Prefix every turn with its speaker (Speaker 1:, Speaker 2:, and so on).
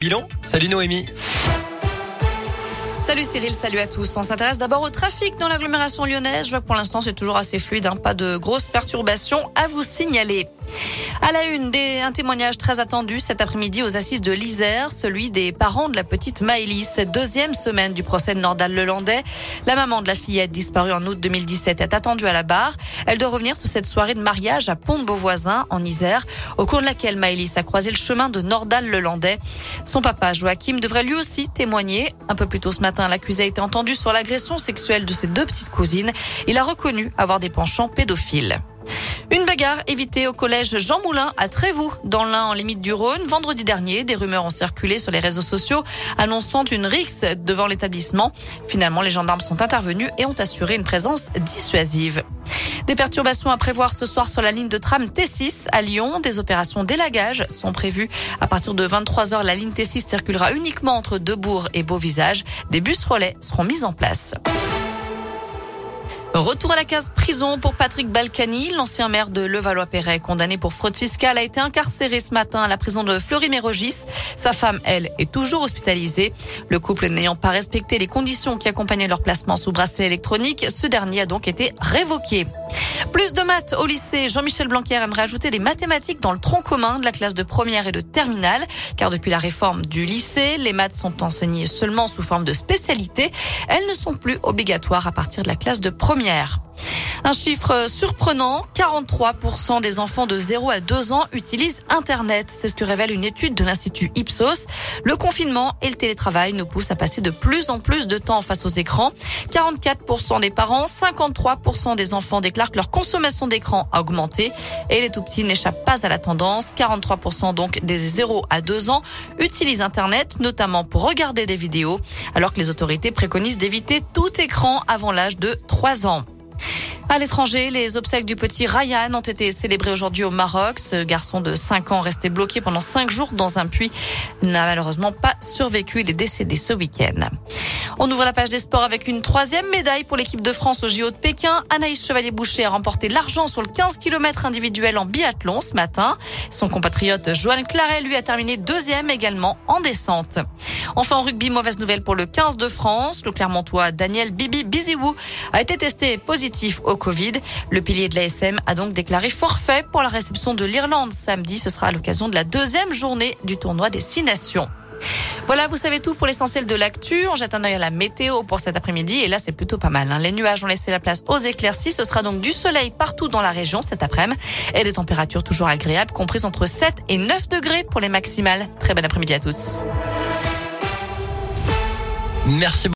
Speaker 1: Bilan, salut Noémie.
Speaker 2: Salut Cyril, salut à tous. On s'intéresse d'abord au trafic dans l'agglomération lyonnaise. Je vois que pour l'instant c'est toujours assez fluide, hein. pas de grosses perturbations à vous signaler. À la une, des, un témoignage très attendu cet après-midi aux assises de l'Isère, celui des parents de la petite Maëlys. Deuxième semaine du procès de Nordal Lelandais. La maman de la fillette disparue en août 2017 est attendue à la barre. Elle doit revenir sur cette soirée de mariage à Pont-de-Beauvoisin, en Isère, au cours de laquelle Maëlys a croisé le chemin de Nordal Lelandais. Son papa, Joachim, devrait lui aussi témoigner. Un peu plus tôt ce matin, l'accusé a été entendu sur l'agression sexuelle de ses deux petites cousines. Il a reconnu avoir des penchants pédophiles. Une bagarre évitée au collège Jean Moulin à Trévoux, dans l'Ain en limite du Rhône. Vendredi dernier, des rumeurs ont circulé sur les réseaux sociaux annonçant une rixe devant l'établissement. Finalement, les gendarmes sont intervenus et ont assuré une présence dissuasive. Des perturbations à prévoir ce soir sur la ligne de tram T6 à Lyon. Des opérations d'élagage sont prévues. À partir de 23h, la ligne T6 circulera uniquement entre Debourg et Beauvisage. Des bus relais seront mis en place. Retour à la case prison pour Patrick Balkany, l'ancien maire de Levallois-Perret, condamné pour fraude fiscale, a été incarcéré ce matin à la prison de Fleury-Mérogis. Sa femme, elle, est toujours hospitalisée. Le couple n'ayant pas respecté les conditions qui accompagnaient leur placement sous bracelet électronique, ce dernier a donc été révoqué. Plus de maths au lycée. Jean-Michel Blanquer aimerait ajouter des mathématiques dans le tronc commun de la classe de première et de terminale, car depuis la réforme du lycée, les maths sont enseignées seulement sous forme de spécialité. Elles ne sont plus obligatoires à partir de la classe de première. Un chiffre surprenant, 43% des enfants de 0 à 2 ans utilisent Internet. C'est ce que révèle une étude de l'Institut Ipsos. Le confinement et le télétravail nous poussent à passer de plus en plus de temps face aux écrans. 44% des parents, 53% des enfants déclarent que leur consommation d'écran a augmenté et les tout petits n'échappent pas à la tendance. 43% donc des 0 à 2 ans utilisent Internet, notamment pour regarder des vidéos, alors que les autorités préconisent d'éviter tout écran avant l'âge de 3 ans. À l'étranger, les obsèques du petit Ryan ont été célébrées aujourd'hui au Maroc. Ce garçon de 5 ans resté bloqué pendant 5 jours dans un puits n'a malheureusement pas survécu. Il est décédé ce week-end. On ouvre la page des sports avec une troisième médaille pour l'équipe de France au JO de Pékin. Anaïs Chevalier-Boucher a remporté l'argent sur le 15 km individuel en biathlon ce matin. Son compatriote Joanne Claret lui a terminé deuxième également en descente. Enfin en rugby, mauvaise nouvelle pour le 15 de France. Le Clermontois Daniel Bibi Biziwou a été testé positif au Covid. Le pilier de l'ASM a donc déclaré forfait pour la réception de l'Irlande samedi. Ce sera à l'occasion de la deuxième journée du tournoi des Six Nations. Voilà, vous savez tout pour l'essentiel de l'actu. On jette un œil à la météo pour cet après-midi et là c'est plutôt pas mal. Hein. Les nuages ont laissé la place aux éclaircies. Ce sera donc du soleil partout dans la région cet après-midi et des températures toujours agréables, comprises entre 7 et 9 degrés pour les maximales. Très bon après-midi à tous.
Speaker 1: Merci